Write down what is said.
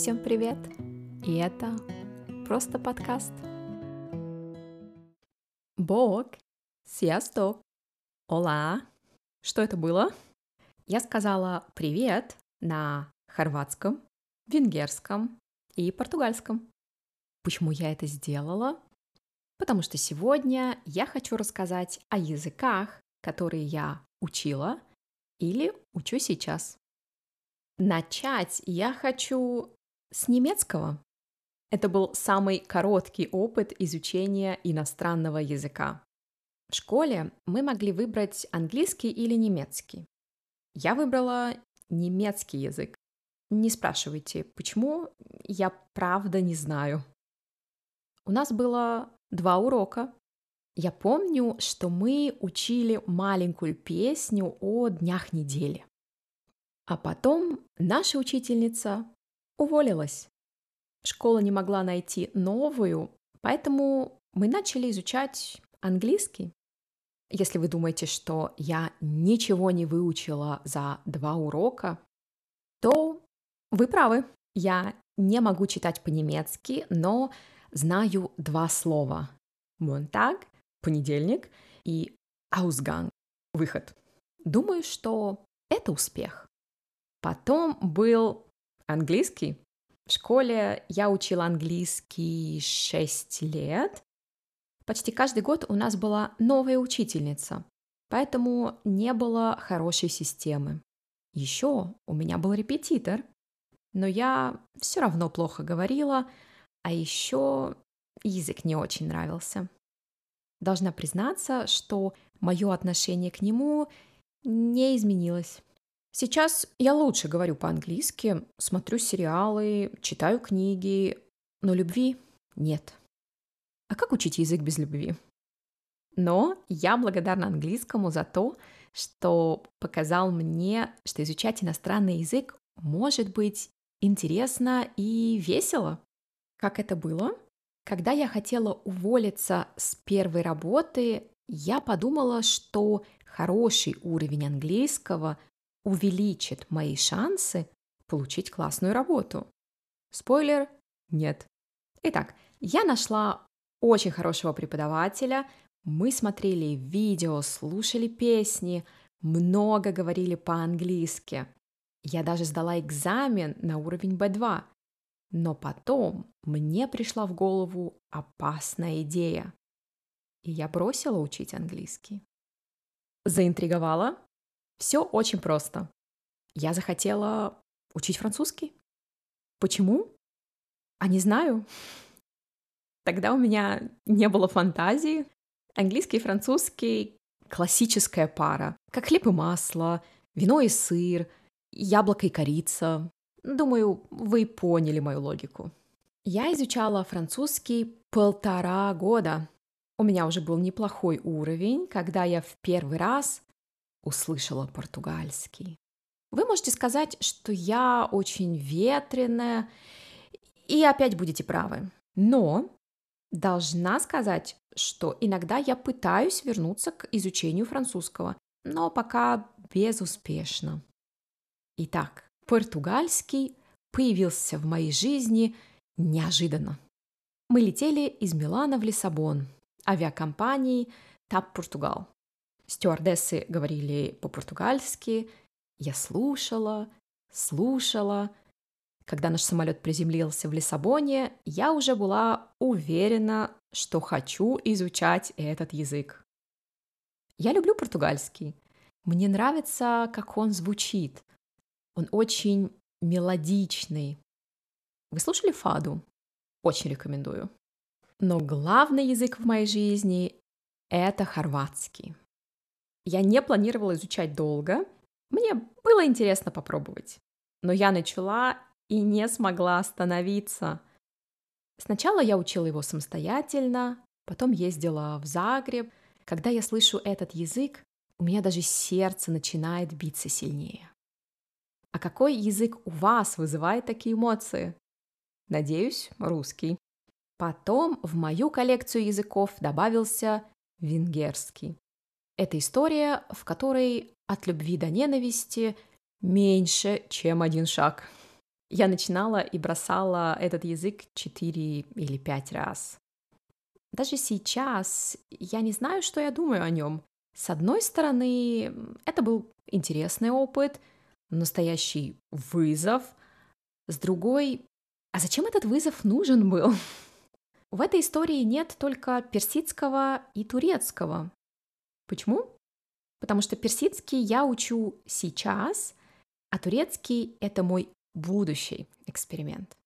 Всем привет! И это просто подкаст. Бог, сиасток, ола. Что это было? Я сказала привет на хорватском, венгерском и португальском. Почему я это сделала? Потому что сегодня я хочу рассказать о языках, которые я учила или учу сейчас. Начать я хочу с немецкого. Это был самый короткий опыт изучения иностранного языка. В школе мы могли выбрать английский или немецкий. Я выбрала немецкий язык. Не спрашивайте, почему, я правда не знаю. У нас было два урока. Я помню, что мы учили маленькую песню о днях недели. А потом наша учительница уволилась. Школа не могла найти новую, поэтому мы начали изучать английский. Если вы думаете, что я ничего не выучила за два урока, то вы правы. Я не могу читать по-немецки, но знаю два слова. Монтаг – понедельник и Ausgang – выход. Думаю, что это успех. Потом был английский. В школе я учила английский 6 лет. Почти каждый год у нас была новая учительница, поэтому не было хорошей системы. Еще у меня был репетитор, но я все равно плохо говорила, а еще язык не очень нравился. Должна признаться, что мое отношение к нему не изменилось. Сейчас я лучше говорю по-английски, смотрю сериалы, читаю книги, но любви нет. А как учить язык без любви? Но я благодарна английскому за то, что показал мне, что изучать иностранный язык может быть интересно и весело. Как это было? Когда я хотела уволиться с первой работы, я подумала, что хороший уровень английского увеличит мои шансы получить классную работу. Спойлер – нет. Итак, я нашла очень хорошего преподавателя, мы смотрели видео, слушали песни, много говорили по-английски. Я даже сдала экзамен на уровень B2. Но потом мне пришла в голову опасная идея. И я бросила учить английский. Заинтриговала? Все очень просто. Я захотела учить французский. Почему? А не знаю. Тогда у меня не было фантазии. Английский и французский — классическая пара. Как хлеб и масло, вино и сыр, яблоко и корица. Думаю, вы поняли мою логику. Я изучала французский полтора года. У меня уже был неплохой уровень, когда я в первый раз услышала португальский. Вы можете сказать, что я очень ветреная, и опять будете правы. Но должна сказать, что иногда я пытаюсь вернуться к изучению французского, но пока безуспешно. Итак, португальский появился в моей жизни неожиданно. Мы летели из Милана в Лиссабон авиакомпанией TAP Португал. Стюардессы говорили по-португальски, я слушала, слушала. Когда наш самолет приземлился в Лиссабоне, я уже была уверена, что хочу изучать этот язык. Я люблю португальский. Мне нравится, как он звучит. Он очень мелодичный. Вы слушали фаду? Очень рекомендую. Но главный язык в моей жизни — это хорватский. Я не планировала изучать долго. Мне было интересно попробовать. Но я начала и не смогла остановиться. Сначала я учила его самостоятельно, потом ездила в Загреб. Когда я слышу этот язык, у меня даже сердце начинает биться сильнее. А какой язык у вас вызывает такие эмоции? Надеюсь, русский. Потом в мою коллекцию языков добавился венгерский. Это история, в которой от любви до ненависти меньше, чем один шаг. я начинала и бросала этот язык 4 или 5 раз. Даже сейчас я не знаю, что я думаю о нем. С одной стороны, это был интересный опыт, настоящий вызов. С другой, а зачем этот вызов нужен был? В этой истории нет только персидского и турецкого. Почему? Потому что персидский я учу сейчас, а турецкий — это мой будущий эксперимент.